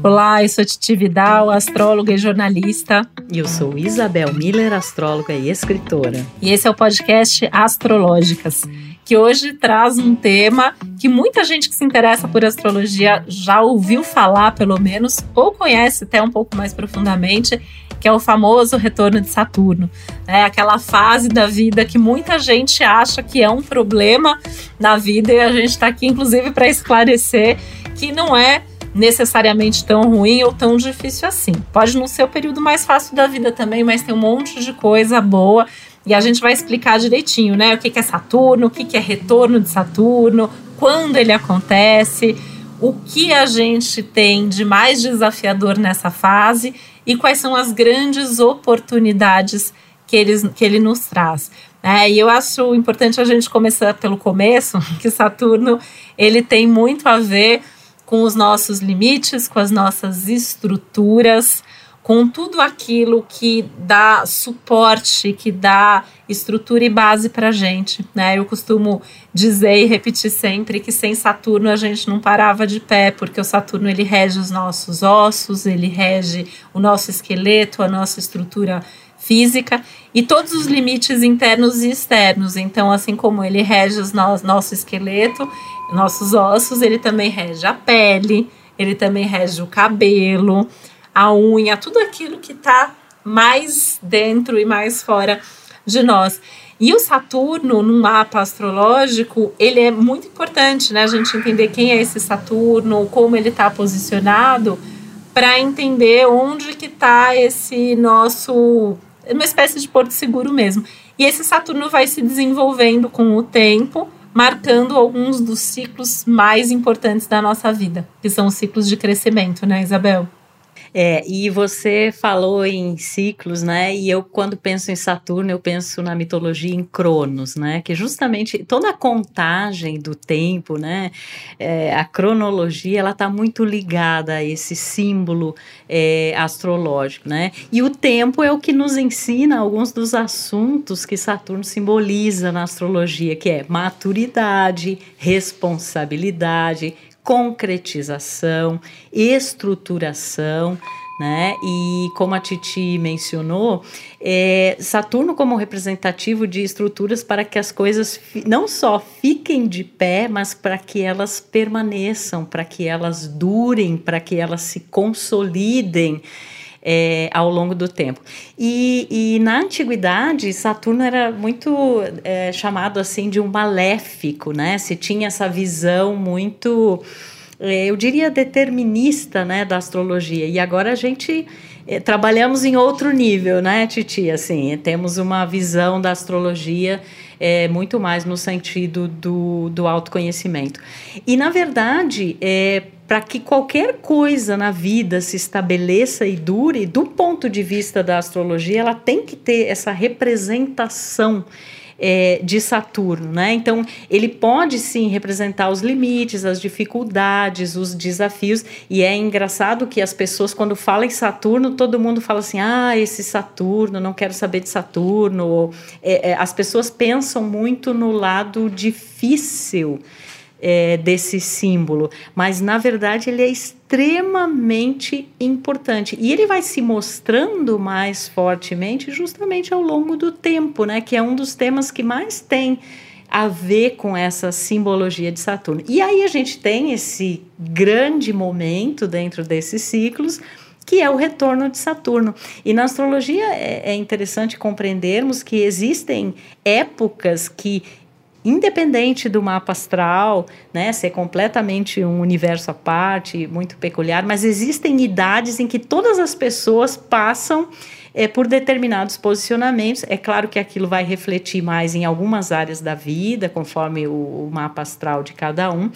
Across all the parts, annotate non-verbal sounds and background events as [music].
Olá, eu sou Titi Vidal, astróloga e jornalista. E eu sou Isabel Miller, astróloga e escritora. E esse é o podcast Astrológicas, que hoje traz um tema que muita gente que se interessa por astrologia já ouviu falar, pelo menos, ou conhece até um pouco mais profundamente, que é o famoso retorno de Saturno. É aquela fase da vida que muita gente acha que é um problema na vida e a gente está aqui, inclusive, para esclarecer que não é necessariamente tão ruim ou tão difícil assim. Pode não ser o período mais fácil da vida também, mas tem um monte de coisa boa e a gente vai explicar direitinho, né? O que é Saturno, o que é retorno de Saturno, quando ele acontece, o que a gente tem de mais desafiador nessa fase e quais são as grandes oportunidades que, eles, que ele nos traz. É, e eu acho importante a gente começar pelo começo, [laughs] que Saturno ele tem muito a ver com os nossos limites, com as nossas estruturas, com tudo aquilo que dá suporte, que dá estrutura e base para a gente. Né? Eu costumo dizer e repetir sempre que sem Saturno a gente não parava de pé, porque o Saturno ele rege os nossos ossos, ele rege o nosso esqueleto, a nossa estrutura física e todos os limites internos e externos. Então, assim como ele rege os no nosso esqueleto, nossos ossos, ele também rege a pele, ele também rege o cabelo, a unha, tudo aquilo que está mais dentro e mais fora de nós. E o Saturno, no mapa astrológico, ele é muito importante, né? A gente entender quem é esse Saturno, como ele está posicionado, para entender onde que está esse nosso uma espécie de porto seguro mesmo. E esse Saturno vai se desenvolvendo com o tempo, marcando alguns dos ciclos mais importantes da nossa vida, que são os ciclos de crescimento, né, Isabel? É, e você falou em ciclos, né? E eu, quando penso em Saturno, eu penso na mitologia em Cronos, né? Que justamente toda a contagem do tempo, né? É, a cronologia, ela está muito ligada a esse símbolo é, astrológico, né? E o tempo é o que nos ensina alguns dos assuntos que Saturno simboliza na astrologia, que é maturidade, responsabilidade, concretização, estruturação, né? E como a Titi mencionou, é, Saturno como representativo de estruturas para que as coisas não só fiquem de pé, mas para que elas permaneçam, para que elas durem, para que elas se consolidem é, ao longo do tempo. E, e, na antiguidade, Saturno era muito é, chamado assim de um maléfico, né? Se tinha essa visão muito, é, eu diria, determinista, né, da astrologia. E agora a gente é, trabalhamos em outro nível, né, Titi? Assim, temos uma visão da astrologia é, muito mais no sentido do, do autoconhecimento. E, na verdade, é, para que qualquer coisa na vida se estabeleça e dure, do ponto de vista da astrologia, ela tem que ter essa representação é, de Saturno, né? Então, ele pode sim representar os limites, as dificuldades, os desafios, e é engraçado que as pessoas, quando falam em Saturno, todo mundo fala assim: ah, esse Saturno, não quero saber de Saturno. É, é, as pessoas pensam muito no lado difícil é, desse símbolo, mas na verdade ele é extremamente importante e ele vai se mostrando mais fortemente justamente ao longo do tempo, né? Que é um dos temas que mais tem a ver com essa simbologia de Saturno. E aí a gente tem esse grande momento dentro desses ciclos que é o retorno de Saturno. E na astrologia é, é interessante compreendermos que existem épocas que independente do mapa astral, né, ser completamente um universo à parte, muito peculiar, mas existem idades em que todas as pessoas passam é, por determinados posicionamentos. É claro que aquilo vai refletir mais em algumas áreas da vida, conforme o, o mapa astral de cada um.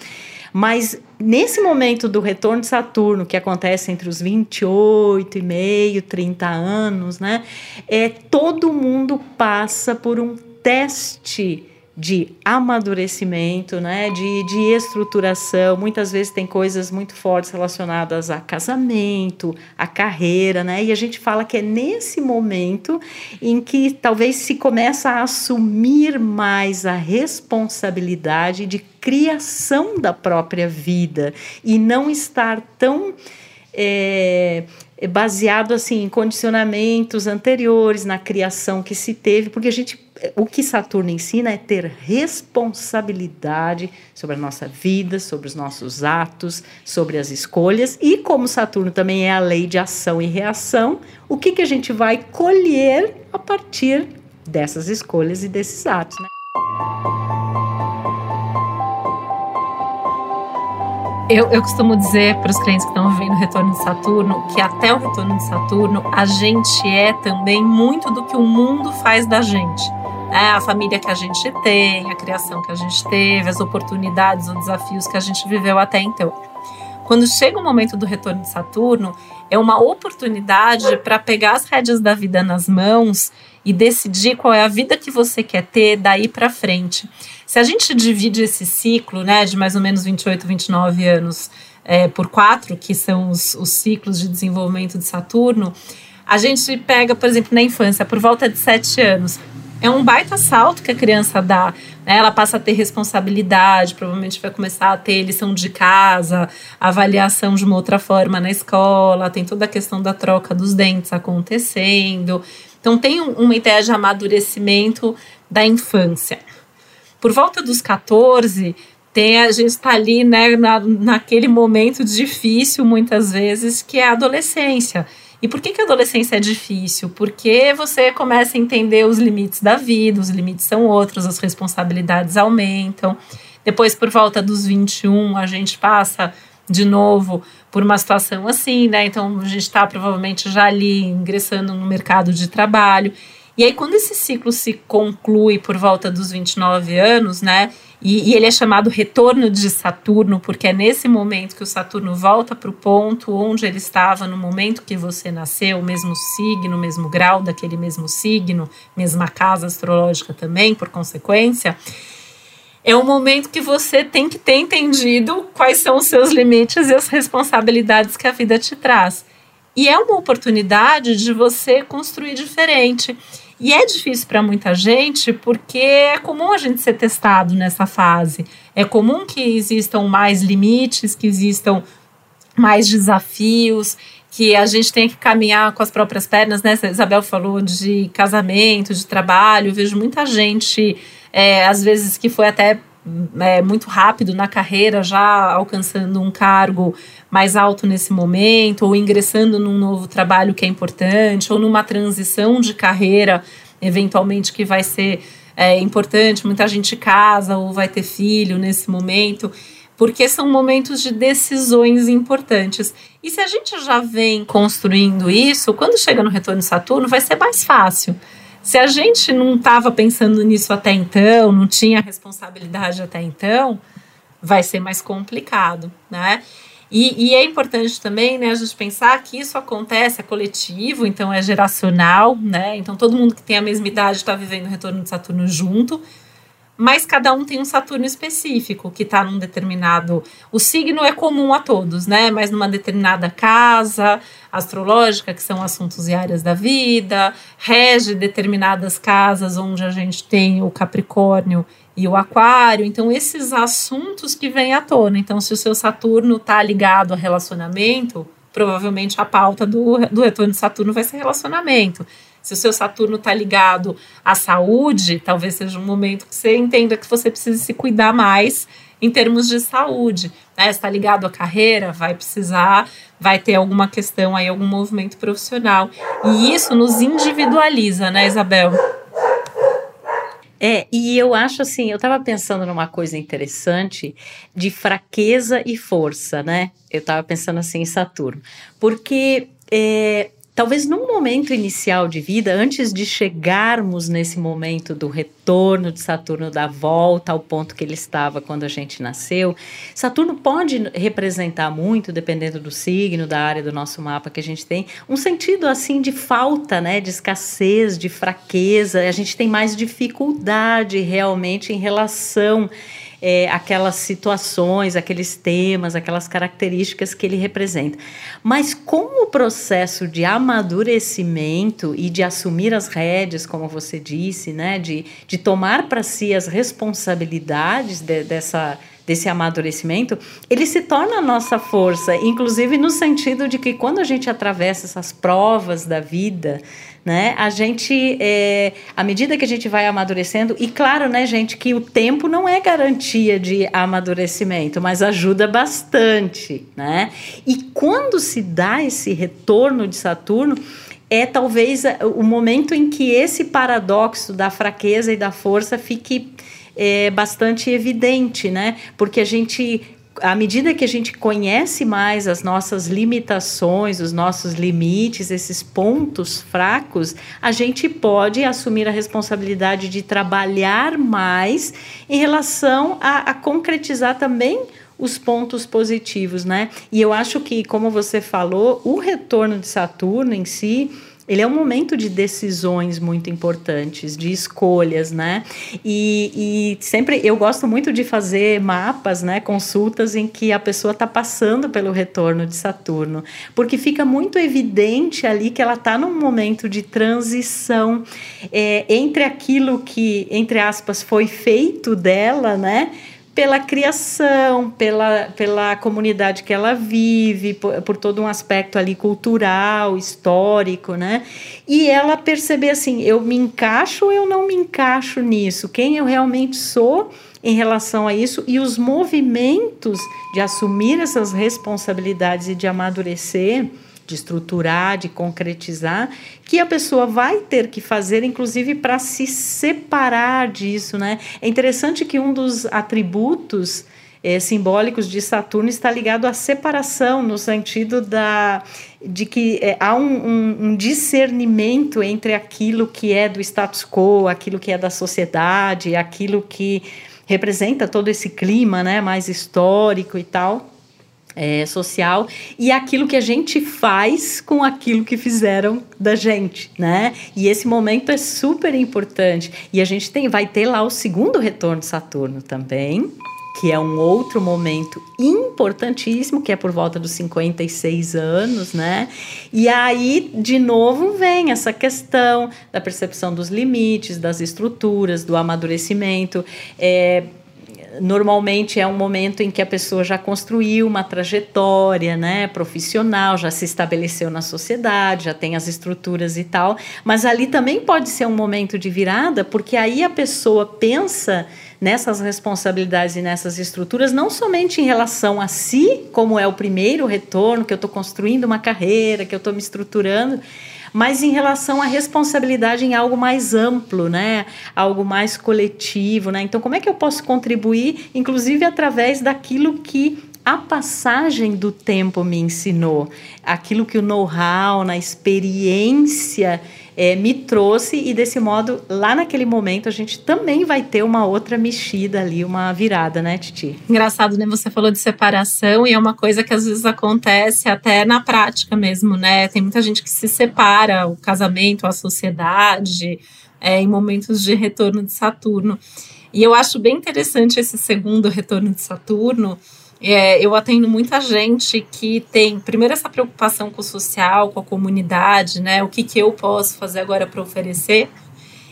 Mas nesse momento do retorno de Saturno, que acontece entre os 28 e meio, 30 anos, né? É, todo mundo passa por um teste de amadurecimento, né, de, de estruturação. Muitas vezes tem coisas muito fortes relacionadas a casamento, a carreira, né? E a gente fala que é nesse momento em que talvez se começa a assumir mais a responsabilidade de criação da própria vida e não estar tão é, baseado assim em condicionamentos anteriores, na criação que se teve, porque a gente o que Saturno ensina é ter responsabilidade sobre a nossa vida, sobre os nossos atos, sobre as escolhas e como Saturno também é a lei de ação e reação, o que que a gente vai colher a partir dessas escolhas e desses atos, né? Eu, eu costumo dizer para os clientes que estão vivendo o retorno de Saturno que até o retorno de Saturno a gente é também muito do que o mundo faz da gente. É, a família que a gente tem, a criação que a gente teve, as oportunidades ou desafios que a gente viveu até então. Quando chega o momento do retorno de Saturno, é uma oportunidade para pegar as rédeas da vida nas mãos e decidir qual é a vida que você quer ter daí para frente. Se a gente divide esse ciclo, né, de mais ou menos 28, 29 anos é, por quatro, que são os, os ciclos de desenvolvimento de Saturno, a gente pega, por exemplo, na infância, por volta de sete anos. É um baita salto que a criança dá. Né? Ela passa a ter responsabilidade, provavelmente vai começar a ter lição de casa, avaliação de uma outra forma na escola, tem toda a questão da troca dos dentes acontecendo. Então, tem uma ideia de amadurecimento da infância. Por volta dos 14, tem, a gente está ali né, na, naquele momento difícil, muitas vezes, que é a adolescência. E por que, que a adolescência é difícil? Porque você começa a entender os limites da vida, os limites são outros, as responsabilidades aumentam. Depois, por volta dos 21, a gente passa de novo por uma situação assim, né? Então, a gente está provavelmente já ali ingressando no mercado de trabalho. E aí, quando esse ciclo se conclui por volta dos 29 anos, né? E, e ele é chamado retorno de Saturno, porque é nesse momento que o Saturno volta para o ponto onde ele estava no momento que você nasceu, o mesmo signo, mesmo grau daquele mesmo signo, mesma casa astrológica também, por consequência é um momento que você tem que ter entendido quais são os seus limites e as responsabilidades que a vida te traz. E é uma oportunidade de você construir diferente. E é difícil para muita gente porque é comum a gente ser testado nessa fase. É comum que existam mais limites, que existam mais desafios, que a gente tem que caminhar com as próprias pernas, né? A Isabel falou de casamento, de trabalho. Eu vejo muita gente, é, às vezes, que foi até é, muito rápido na carreira, já alcançando um cargo mais alto nesse momento, ou ingressando num novo trabalho que é importante, ou numa transição de carreira, eventualmente, que vai ser é, importante. Muita gente casa ou vai ter filho nesse momento, porque são momentos de decisões importantes. E se a gente já vem construindo isso, quando chega no retorno de Saturno, vai ser mais fácil se a gente não estava pensando nisso até então, não tinha responsabilidade até então, vai ser mais complicado, né? E, e, é importante também, né, a gente pensar que isso acontece, é coletivo, então é geracional, né? Então todo mundo que tem a mesma idade está vivendo o retorno de Saturno junto mas cada um tem um Saturno específico que está num determinado. O signo é comum a todos, né? Mas numa determinada casa astrológica, que são assuntos e áreas da vida, rege determinadas casas onde a gente tem o Capricórnio e o Aquário. Então, esses assuntos que vêm à tona. Então, se o seu Saturno está ligado a relacionamento, provavelmente a pauta do, do retorno de Saturno vai ser relacionamento. Se o seu Saturno está ligado à saúde, talvez seja um momento que você entenda que você precisa se cuidar mais em termos de saúde. Né? Está ligado à carreira, vai precisar, vai ter alguma questão aí, algum movimento profissional. E isso nos individualiza, né, Isabel? É, e eu acho assim, eu estava pensando numa coisa interessante de fraqueza e força, né? Eu estava pensando assim em Saturno. Porque é, talvez num momento inicial de vida, antes de chegarmos nesse momento do retorno de Saturno, da volta ao ponto que ele estava quando a gente nasceu, Saturno pode representar muito, dependendo do signo, da área do nosso mapa que a gente tem, um sentido assim de falta, né, de escassez, de fraqueza. A gente tem mais dificuldade realmente em relação é, aquelas situações, aqueles temas, aquelas características que ele representa. Mas como o processo de amadurecimento e de assumir as rédeas, como você disse, né, de, de tomar para si as responsabilidades de, dessa desse amadurecimento, ele se torna a nossa força, inclusive no sentido de que quando a gente atravessa essas provas da vida, né? A gente, é, à medida que a gente vai amadurecendo, e claro, né, gente, que o tempo não é garantia de amadurecimento, mas ajuda bastante, né? E quando se dá esse retorno de Saturno, é talvez o momento em que esse paradoxo da fraqueza e da força fique é, bastante evidente, né? Porque a gente à medida que a gente conhece mais as nossas limitações, os nossos limites, esses pontos fracos, a gente pode assumir a responsabilidade de trabalhar mais em relação a, a concretizar também os pontos positivos, né? E eu acho que, como você falou, o retorno de Saturno em si ele é um momento de decisões muito importantes, de escolhas, né? E, e sempre eu gosto muito de fazer mapas, né? Consultas em que a pessoa está passando pelo retorno de Saturno, porque fica muito evidente ali que ela está num momento de transição é, entre aquilo que, entre aspas, foi feito dela, né? Pela criação, pela, pela comunidade que ela vive, por, por, todo um aspecto ali cultural, histórico, né? E ela perceber assim, eu me encaixo ou eu não me encaixo nisso? Quem eu realmente sou em relação a isso e os movimentos de assumir essas responsabilidades e de amadurecer de estruturar, de concretizar, que a pessoa vai ter que fazer, inclusive, para se separar disso, né? É interessante que um dos atributos é, simbólicos de Saturno está ligado à separação, no sentido da, de que é, há um, um, um, discernimento entre aquilo que é do status quo, aquilo que é da sociedade, aquilo que representa todo esse clima né, mais histórico e tal é, social e aquilo que a gente faz com aquilo que fizeram da gente, né? E esse momento é super importante. E a gente tem, vai ter lá o segundo retorno de Saturno também, que é um outro momento importantíssimo, que é por volta dos 56 anos, né? E aí, de novo, vem essa questão da percepção dos limites, das estruturas, do amadurecimento. É, normalmente é um momento em que a pessoa já construiu uma trajetória, né, profissional, já se estabeleceu na sociedade, já tem as estruturas e tal, mas ali também pode ser um momento de virada, porque aí a pessoa pensa nessas responsabilidades e nessas estruturas, não somente em relação a si, como é o primeiro retorno, que eu estou construindo uma carreira, que eu estou me estruturando, mas em relação à responsabilidade em algo mais amplo, né? Algo mais coletivo, né? Então, como é que eu posso contribuir, inclusive através daquilo que a passagem do tempo me ensinou, aquilo que o know-how, na experiência é, me trouxe e desse modo, lá naquele momento, a gente também vai ter uma outra mexida ali, uma virada, né, Titi? Engraçado, né? Você falou de separação e é uma coisa que às vezes acontece até na prática mesmo, né? Tem muita gente que se separa, o casamento, a sociedade, é, em momentos de retorno de Saturno. E eu acho bem interessante esse segundo retorno de Saturno, é, eu atendo muita gente que tem, primeiro, essa preocupação com o social, com a comunidade, né? O que, que eu posso fazer agora para oferecer.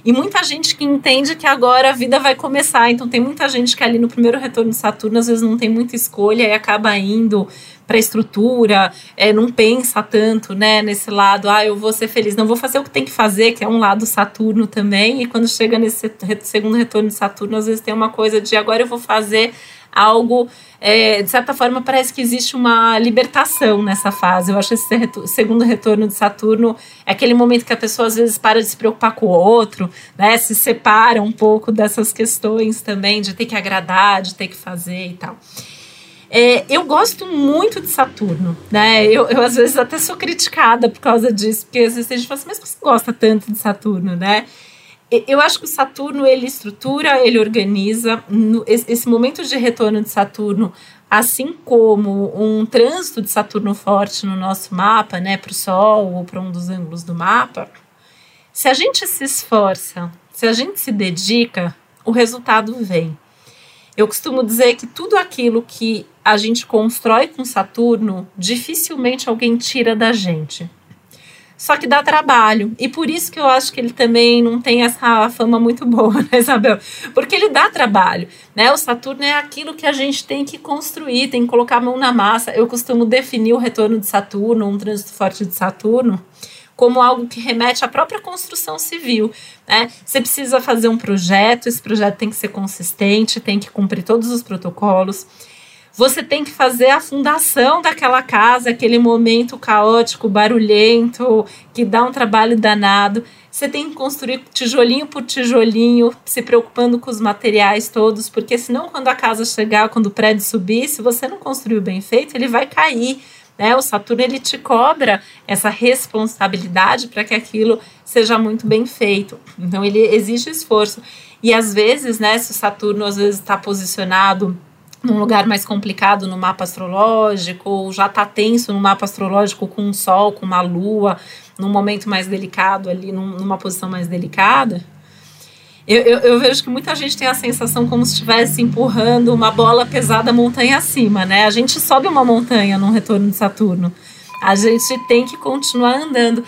E muita gente que entende que agora a vida vai começar. Então, tem muita gente que ali no primeiro retorno de Saturno, às vezes não tem muita escolha e acaba indo para a estrutura, é, não pensa tanto né, nesse lado, ah, eu vou ser feliz, não vou fazer o que tem que fazer, que é um lado Saturno também. E quando chega nesse segundo retorno de Saturno, às vezes tem uma coisa de agora eu vou fazer algo, é, de certa forma, parece que existe uma libertação nessa fase. Eu acho esse retor segundo retorno de Saturno é aquele momento que a pessoa às vezes para de se preocupar com o outro, né? Se separa um pouco dessas questões também de ter que agradar, de ter que fazer e tal. É, eu gosto muito de Saturno, né? Eu, eu, às vezes até sou criticada por causa disso, porque às vezes a gente fala assim, mas você gosta tanto de Saturno, né? Eu acho que o Saturno ele estrutura, ele organiza. esse momento de retorno de Saturno, assim como um trânsito de Saturno forte no nosso mapa, né, para o Sol ou para um dos ângulos do mapa, se a gente se esforça, se a gente se dedica, o resultado vem. Eu costumo dizer que tudo aquilo que a gente constrói com Saturno, dificilmente alguém tira da gente. Só que dá trabalho. E por isso que eu acho que ele também não tem essa fama muito boa, [laughs] né, Isabel? Porque ele dá trabalho, né? O Saturno é aquilo que a gente tem que construir, tem que colocar a mão na massa. Eu costumo definir o retorno de Saturno, um trânsito forte de Saturno, como algo que remete à própria construção civil. Né? Você precisa fazer um projeto, esse projeto tem que ser consistente, tem que cumprir todos os protocolos você tem que fazer a fundação daquela casa, aquele momento caótico, barulhento, que dá um trabalho danado. Você tem que construir tijolinho por tijolinho, se preocupando com os materiais todos, porque senão, quando a casa chegar, quando o prédio subir, se você não construiu bem feito, ele vai cair. Né? O Saturno ele te cobra essa responsabilidade para que aquilo seja muito bem feito. Então, ele exige esforço. E às vezes, né, se o Saturno às vezes está posicionado num lugar mais complicado no mapa astrológico, ou já está tenso no mapa astrológico com um sol, com uma lua, num momento mais delicado ali, num, numa posição mais delicada. Eu, eu, eu, vejo que muita gente tem a sensação como se estivesse empurrando uma bola pesada montanha acima, né? A gente sobe uma montanha num retorno de Saturno. A gente tem que continuar andando.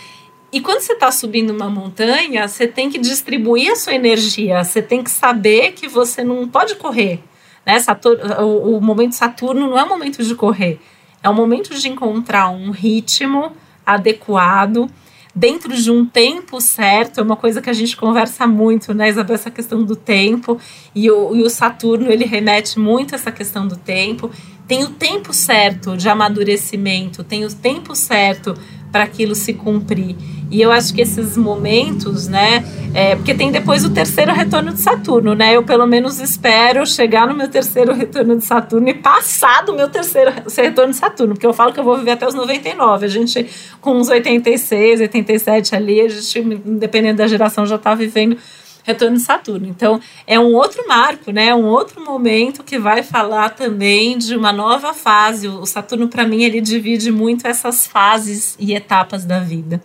E quando você está subindo uma montanha, você tem que distribuir a sua energia. Você tem que saber que você não pode correr né? Saturno, o, o momento Saturno não é um momento de correr, é um momento de encontrar um ritmo adequado dentro de um tempo certo, é uma coisa que a gente conversa muito, né, Isabel, essa questão do tempo, e o, e o Saturno, ele remete muito a essa questão do tempo, tem o tempo certo de amadurecimento, tem o tempo certo para aquilo se cumprir. E eu acho que esses momentos, né? É, porque tem depois o terceiro retorno de Saturno, né? Eu pelo menos espero chegar no meu terceiro retorno de Saturno e passar do meu terceiro retorno de Saturno, porque eu falo que eu vou viver até os 99. A gente, com uns 86, 87 ali, a gente, dependendo da geração, já está vivendo retorno de Saturno. Então, é um outro marco, né? Um outro momento que vai falar também de uma nova fase. O Saturno, para mim, ele divide muito essas fases e etapas da vida.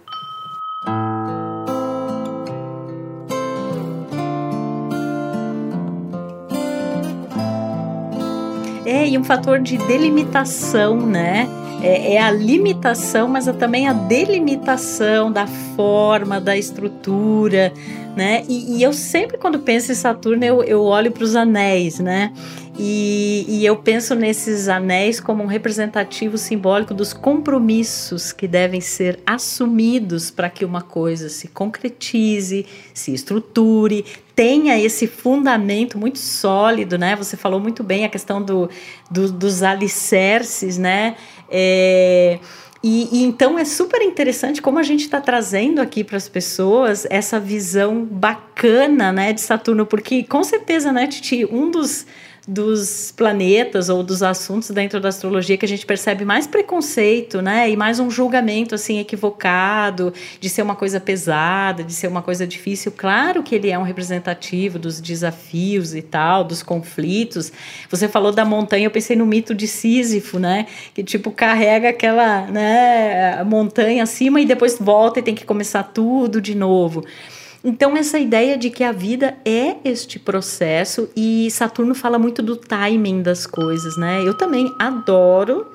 É, e um fator de delimitação, né? É, é, a limitação, mas é também a delimitação da forma, da estrutura, né? E, e eu sempre, quando penso em Saturno, eu, eu olho para os anéis, né? E, e, eu penso nesses anéis como um representativo simbólico dos compromissos que devem ser assumidos para que uma coisa se concretize, se estruture, tenha esse fundamento muito sólido, né? Você falou muito bem a questão do, do dos alicerces, né? É, e, e, então é super interessante como a gente está trazendo aqui para as pessoas essa visão bacana né, de Saturno, porque com certeza, né, Titi, um dos dos planetas ou dos assuntos dentro da astrologia que a gente percebe mais preconceito, né? E mais um julgamento assim equivocado de ser uma coisa pesada, de ser uma coisa difícil. Claro que ele é um representativo dos desafios e tal, dos conflitos. Você falou da montanha, eu pensei no mito de Sísifo, né? Que tipo carrega aquela, né, montanha acima e depois volta e tem que começar tudo de novo. Então, essa ideia de que a vida é este processo e Saturno fala muito do timing das coisas, né? Eu também adoro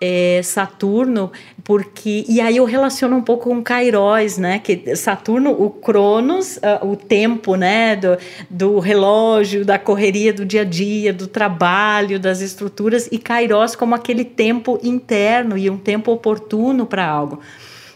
é, Saturno, porque. E aí eu relaciono um pouco com Kairos, né? Que Saturno, o Cronos, uh, o tempo, né? Do, do relógio, da correria do dia a dia, do trabalho, das estruturas, e Kairos como aquele tempo interno e um tempo oportuno para algo.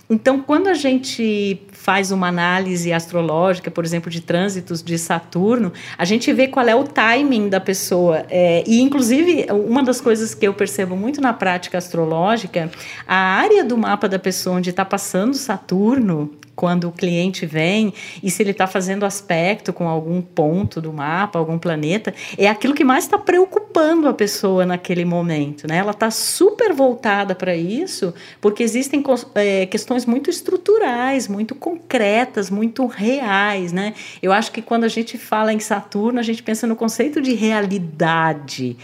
Então, quando a gente faz uma análise astrológica, por exemplo, de trânsitos de Saturno, a gente vê qual é o timing da pessoa. É, e, inclusive, uma das coisas que eu percebo muito na prática astrológica, a área do mapa da pessoa onde está passando Saturno, quando o cliente vem e se ele está fazendo aspecto com algum ponto do mapa, algum planeta, é aquilo que mais está preocupando a pessoa naquele momento. Né? Ela está super voltada para isso, porque existem é, questões muito estruturais, muito concretas, muito reais. Né? Eu acho que quando a gente fala em Saturno, a gente pensa no conceito de realidade.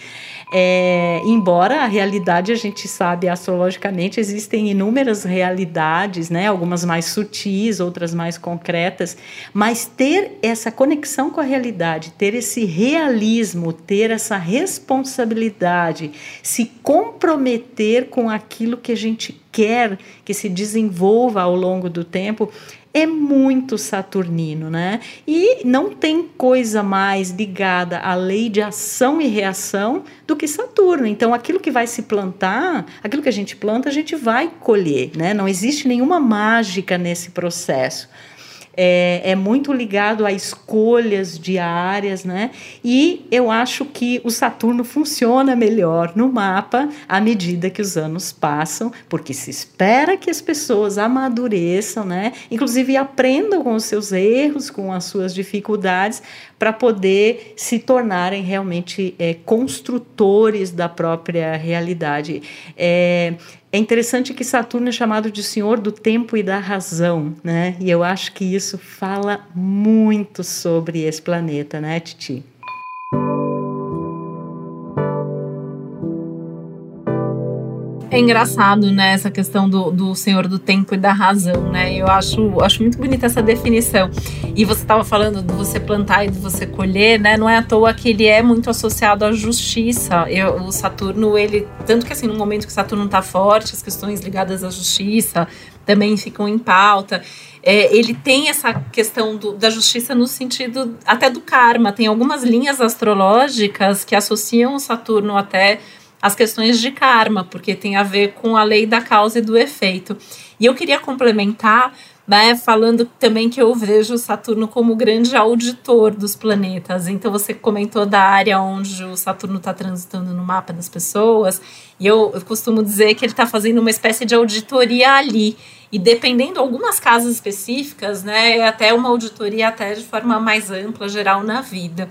É, embora a realidade a gente sabe astrologicamente existem inúmeras realidades, né? algumas mais sutis outras mais concretas, mas ter essa conexão com a realidade, ter esse realismo, ter essa responsabilidade, se comprometer com aquilo que a gente quer que se desenvolva ao longo do tempo, é muito saturnino, né? E não tem coisa mais ligada à lei de ação e reação do que Saturno. Então, aquilo que vai se plantar, aquilo que a gente planta, a gente vai colher, né? Não existe nenhuma mágica nesse processo é, é muito ligado a escolhas diárias, né? E eu acho que o Saturno funciona melhor no mapa à medida que os anos passam, porque se espera que as pessoas amadureçam, né? Inclusive aprendam com os seus erros, com as suas dificuldades, para poder se tornarem realmente é, construtores da própria realidade. É, é interessante que Saturno é chamado de Senhor do Tempo e da Razão, né? E eu acho que isso fala muito sobre esse planeta, né, Titi? É engraçado, né, essa questão do, do senhor do tempo e da razão, né? Eu acho, acho muito bonita essa definição. E você estava falando de você plantar e de você colher, né? Não é à toa que ele é muito associado à justiça. Eu, o Saturno, ele. Tanto que assim, no momento que Saturno está forte, as questões ligadas à justiça também ficam em pauta. É, ele tem essa questão do, da justiça no sentido até do karma. Tem algumas linhas astrológicas que associam o Saturno até as questões de karma, porque tem a ver com a lei da causa e do efeito. E eu queria complementar, né, falando também que eu vejo Saturno como grande auditor dos planetas. Então você comentou da área onde o Saturno está transitando no mapa das pessoas, e eu, eu costumo dizer que ele está fazendo uma espécie de auditoria ali. E dependendo de algumas casas específicas, né, é até uma auditoria até de forma mais ampla, geral na vida.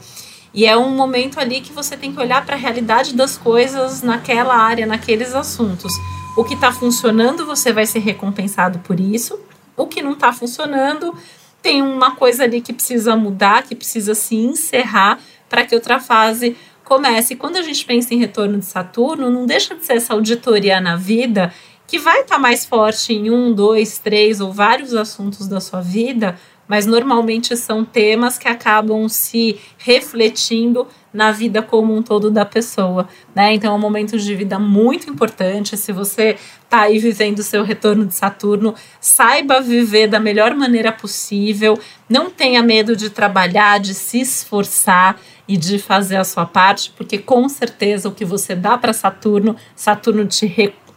E é um momento ali que você tem que olhar para a realidade das coisas naquela área, naqueles assuntos. O que está funcionando, você vai ser recompensado por isso. O que não está funcionando, tem uma coisa ali que precisa mudar, que precisa se encerrar para que outra fase comece. E quando a gente pensa em retorno de Saturno, não deixa de ser essa auditoria na vida que vai estar tá mais forte em um, dois, três ou vários assuntos da sua vida, mas normalmente são temas que acabam se refletindo na vida como um todo da pessoa, né? Então é um momento de vida muito importante. Se você está aí vivendo o seu retorno de Saturno, saiba viver da melhor maneira possível. Não tenha medo de trabalhar, de se esforçar e de fazer a sua parte, porque com certeza o que você dá para Saturno, Saturno te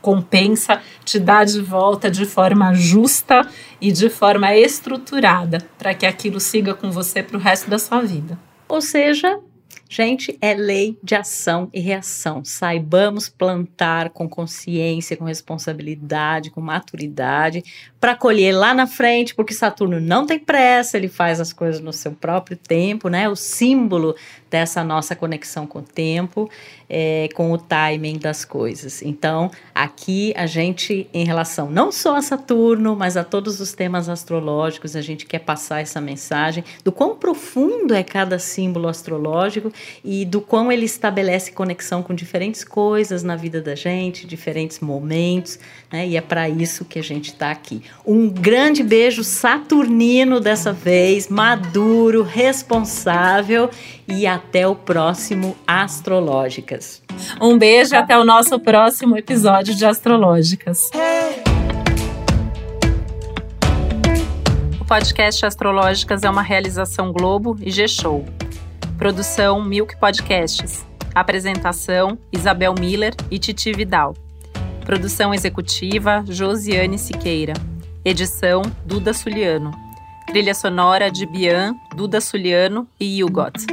compensa, te dá de volta de forma justa e de forma estruturada, para que aquilo siga com você para o resto da sua vida. Ou seja, Gente, é lei de ação e reação. Saibamos plantar com consciência, com responsabilidade, com maturidade, para colher lá na frente, porque Saturno não tem pressa, ele faz as coisas no seu próprio tempo, né? O símbolo dessa nossa conexão com o tempo, é, com o timing das coisas. Então, aqui a gente, em relação não só a Saturno, mas a todos os temas astrológicos, a gente quer passar essa mensagem do quão profundo é cada símbolo astrológico e do quão ele estabelece conexão com diferentes coisas na vida da gente, diferentes momentos, né? E é para isso que a gente está aqui. Um grande beijo saturnino dessa vez, maduro, responsável e até o próximo Astrológicas. Um beijo até o nosso próximo episódio de Astrológicas. O podcast Astrológicas é uma realização Globo e G-Show. Produção Milk Podcasts. Apresentação Isabel Miller e Titi Vidal. Produção executiva Josiane Siqueira. Edição Duda Suliano. Trilha sonora de Bian, Duda Suliano e Hugot.